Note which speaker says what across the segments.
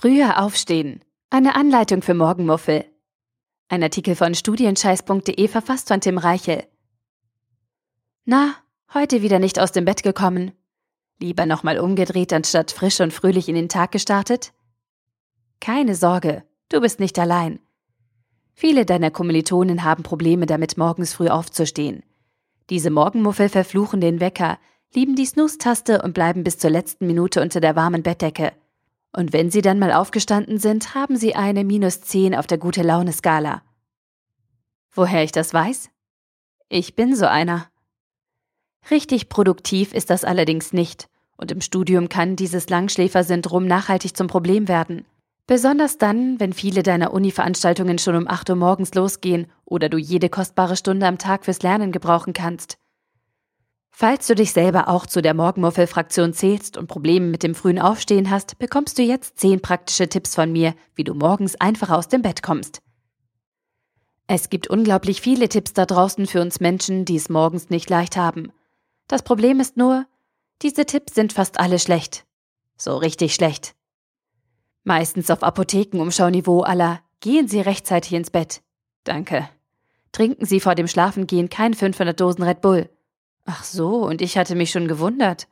Speaker 1: Früher aufstehen. Eine Anleitung für Morgenmuffel. Ein Artikel von studienscheiß.de verfasst von Tim Reichel. Na, heute wieder nicht aus dem Bett gekommen. Lieber nochmal umgedreht, anstatt frisch und fröhlich in den Tag gestartet? Keine Sorge, du bist nicht allein. Viele deiner Kommilitonen haben Probleme damit, morgens früh aufzustehen. Diese Morgenmuffel verfluchen den Wecker, lieben die Snooze-Taste und bleiben bis zur letzten Minute unter der warmen Bettdecke. Und wenn sie dann mal aufgestanden sind, haben sie eine minus 10 auf der gute Laune-Skala. Woher ich das weiß? Ich bin so einer. Richtig produktiv ist das allerdings nicht, und im Studium kann dieses Langschläfersyndrom nachhaltig zum Problem werden. Besonders dann, wenn viele deiner Uni-Veranstaltungen schon um 8 Uhr morgens losgehen oder du jede kostbare Stunde am Tag fürs Lernen gebrauchen kannst. Falls du dich selber auch zu der Morgenmuffel-Fraktion zählst und Probleme mit dem frühen Aufstehen hast, bekommst du jetzt zehn praktische Tipps von mir, wie du morgens einfach aus dem Bett kommst. Es gibt unglaublich viele Tipps da draußen für uns Menschen, die es morgens nicht leicht haben. Das Problem ist nur, diese Tipps sind fast alle schlecht. So richtig schlecht. Meistens auf Apothekenumschauniveau aller Gehen Sie rechtzeitig ins Bett. Danke. Trinken Sie vor dem Schlafengehen kein 500 Dosen Red Bull. Ach so, und ich hatte mich schon gewundert.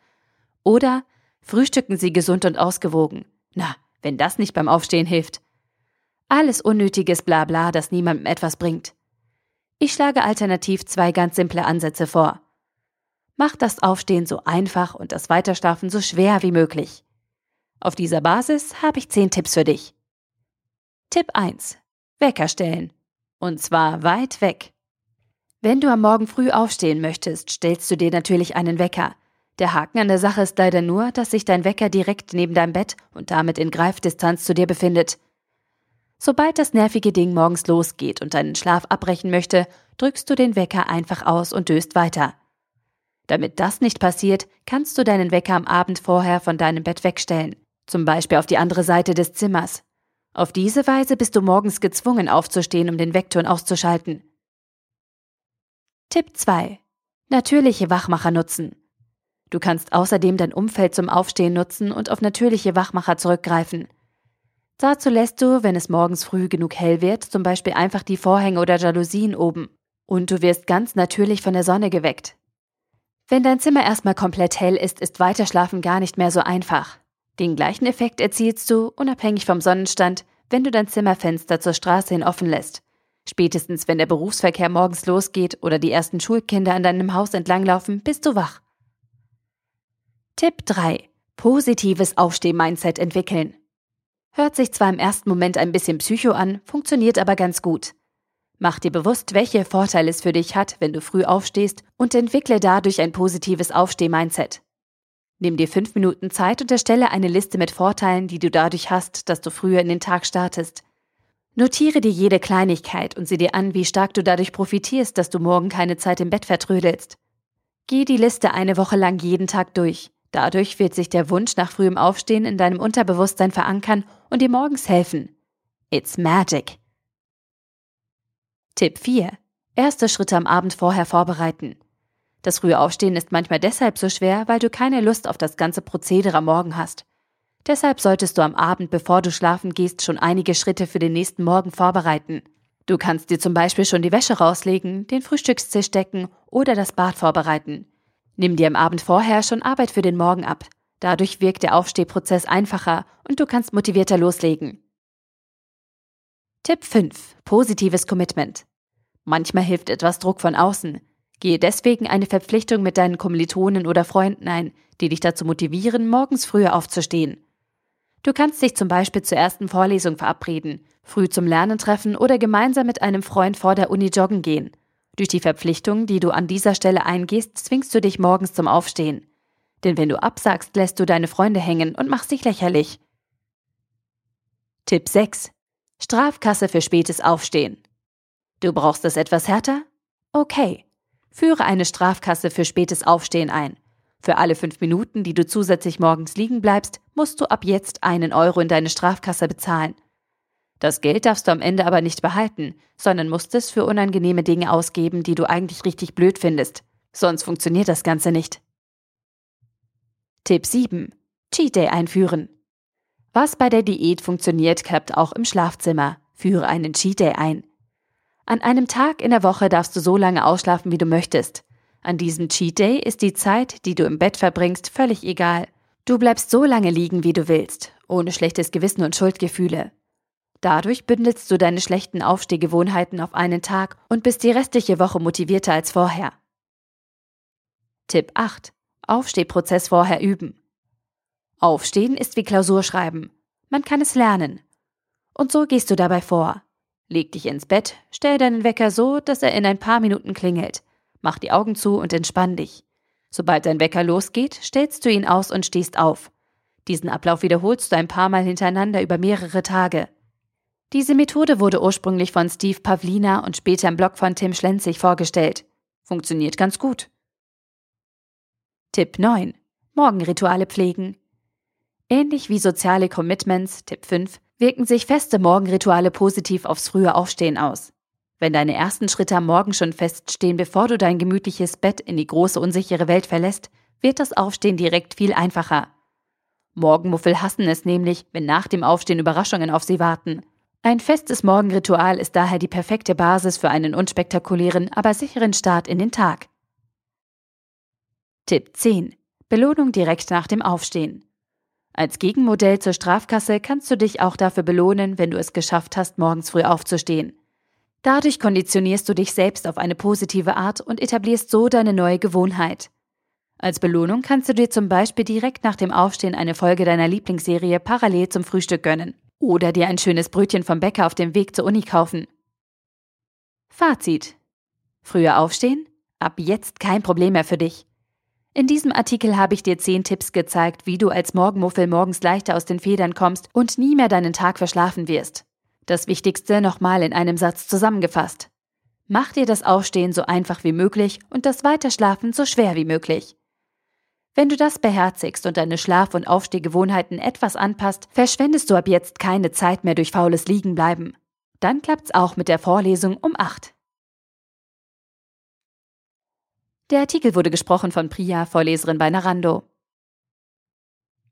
Speaker 1: Oder frühstücken Sie gesund und ausgewogen. Na, wenn das nicht beim Aufstehen hilft. Alles unnötiges Blabla, das niemandem etwas bringt. Ich schlage alternativ zwei ganz simple Ansätze vor. Mach das Aufstehen so einfach und das Weiterschlafen so schwer wie möglich. Auf dieser Basis habe ich zehn Tipps für dich. Tipp 1. Wecker stellen. Und zwar weit weg. Wenn du am Morgen früh aufstehen möchtest, stellst du dir natürlich einen Wecker. Der Haken an der Sache ist leider nur, dass sich dein Wecker direkt neben deinem Bett und damit in Greifdistanz zu dir befindet. Sobald das nervige Ding morgens losgeht und deinen Schlaf abbrechen möchte, drückst du den Wecker einfach aus und döst weiter. Damit das nicht passiert, kannst du deinen Wecker am Abend vorher von deinem Bett wegstellen, zum Beispiel auf die andere Seite des Zimmers. Auf diese Weise bist du morgens gezwungen aufzustehen, um den Weckton auszuschalten. Tipp 2. Natürliche Wachmacher nutzen. Du kannst außerdem dein Umfeld zum Aufstehen nutzen und auf natürliche Wachmacher zurückgreifen. Dazu lässt du, wenn es morgens früh genug hell wird, zum Beispiel einfach die Vorhänge oder Jalousien oben. Und du wirst ganz natürlich von der Sonne geweckt. Wenn dein Zimmer erstmal komplett hell ist, ist Weiterschlafen gar nicht mehr so einfach. Den gleichen Effekt erzielst du, unabhängig vom Sonnenstand, wenn du dein Zimmerfenster zur Straße hin offen lässt. Spätestens wenn der Berufsverkehr morgens losgeht oder die ersten Schulkinder an deinem Haus entlanglaufen, bist du wach. Tipp 3. Positives Aufsteh-Mindset entwickeln. Hört sich zwar im ersten Moment ein bisschen psycho an, funktioniert aber ganz gut. Mach dir bewusst, welche Vorteile es für dich hat, wenn du früh aufstehst und entwickle dadurch ein positives Aufsteh-Mindset. Nimm dir fünf Minuten Zeit und erstelle eine Liste mit Vorteilen, die du dadurch hast, dass du früher in den Tag startest. Notiere dir jede Kleinigkeit und sieh dir an, wie stark du dadurch profitierst, dass du morgen keine Zeit im Bett vertrödelst. Geh die Liste eine Woche lang jeden Tag durch. Dadurch wird sich der Wunsch nach frühem Aufstehen in deinem Unterbewusstsein verankern und dir morgens helfen. It's magic. Tipp 4. Erste Schritte am Abend vorher vorbereiten. Das frühe Aufstehen ist manchmal deshalb so schwer, weil du keine Lust auf das ganze Prozedere am Morgen hast. Deshalb solltest du am Abend, bevor du schlafen gehst, schon einige Schritte für den nächsten Morgen vorbereiten. Du kannst dir zum Beispiel schon die Wäsche rauslegen, den Frühstückstisch decken oder das Bad vorbereiten. Nimm dir am Abend vorher schon Arbeit für den Morgen ab. Dadurch wirkt der Aufstehprozess einfacher und du kannst motivierter loslegen. Tipp 5. Positives Commitment. Manchmal hilft etwas Druck von außen. Gehe deswegen eine Verpflichtung mit deinen Kommilitonen oder Freunden ein, die dich dazu motivieren, morgens früher aufzustehen. Du kannst dich zum Beispiel zur ersten Vorlesung verabreden, früh zum Lernen treffen oder gemeinsam mit einem Freund vor der Uni joggen gehen. Durch die Verpflichtung, die du an dieser Stelle eingehst, zwingst du dich morgens zum Aufstehen. Denn wenn du absagst, lässt du deine Freunde hängen und machst dich lächerlich. Tipp 6. Strafkasse für spätes Aufstehen. Du brauchst es etwas härter? Okay. Führe eine Strafkasse für spätes Aufstehen ein. Für alle fünf Minuten, die du zusätzlich morgens liegen bleibst, musst du ab jetzt einen Euro in deine Strafkasse bezahlen. Das Geld darfst du am Ende aber nicht behalten, sondern musst es für unangenehme Dinge ausgeben, die du eigentlich richtig blöd findest. Sonst funktioniert das Ganze nicht. Tipp 7. Cheat Day einführen. Was bei der Diät funktioniert, klappt auch im Schlafzimmer. Führe einen Cheat Day ein. An einem Tag in der Woche darfst du so lange ausschlafen, wie du möchtest. An diesem Cheat Day ist die Zeit, die du im Bett verbringst, völlig egal. Du bleibst so lange liegen, wie du willst, ohne schlechtes Gewissen und Schuldgefühle. Dadurch bündelst du deine schlechten Aufstehgewohnheiten auf einen Tag und bist die restliche Woche motivierter als vorher. Tipp 8. Aufstehprozess vorher üben. Aufstehen ist wie Klausurschreiben. Man kann es lernen. Und so gehst du dabei vor. Leg dich ins Bett, stell deinen Wecker so, dass er in ein paar Minuten klingelt. Mach die Augen zu und entspann dich. Sobald dein Wecker losgeht, stellst du ihn aus und stehst auf. Diesen Ablauf wiederholst du ein paar Mal hintereinander über mehrere Tage. Diese Methode wurde ursprünglich von Steve Pavlina und später im Blog von Tim Schlenzig vorgestellt. Funktioniert ganz gut. Tipp 9. Morgenrituale pflegen. Ähnlich wie soziale Commitments, Tipp 5, wirken sich feste Morgenrituale positiv aufs frühe Aufstehen aus. Wenn deine ersten Schritte am Morgen schon feststehen, bevor du dein gemütliches Bett in die große unsichere Welt verlässt, wird das Aufstehen direkt viel einfacher. Morgenmuffel hassen es nämlich, wenn nach dem Aufstehen Überraschungen auf sie warten. Ein festes Morgenritual ist daher die perfekte Basis für einen unspektakulären, aber sicheren Start in den Tag. Tipp 10. Belohnung direkt nach dem Aufstehen. Als Gegenmodell zur Strafkasse kannst du dich auch dafür belohnen, wenn du es geschafft hast, morgens früh aufzustehen. Dadurch konditionierst du dich selbst auf eine positive Art und etablierst so deine neue Gewohnheit. Als Belohnung kannst du dir zum Beispiel direkt nach dem Aufstehen eine Folge deiner Lieblingsserie parallel zum Frühstück gönnen oder dir ein schönes Brötchen vom Bäcker auf dem Weg zur Uni kaufen. Fazit. Früher aufstehen? Ab jetzt kein Problem mehr für dich. In diesem Artikel habe ich dir 10 Tipps gezeigt, wie du als Morgenmuffel morgens leichter aus den Federn kommst und nie mehr deinen Tag verschlafen wirst. Das Wichtigste nochmal in einem Satz zusammengefasst. Mach dir das Aufstehen so einfach wie möglich und das Weiterschlafen so schwer wie möglich. Wenn du das beherzigst und deine Schlaf- und Aufstehgewohnheiten etwas anpasst, verschwendest du ab jetzt keine Zeit mehr durch faules Liegenbleiben. Dann klappt's auch mit der Vorlesung um 8. Der Artikel wurde gesprochen von Priya, Vorleserin bei Narando.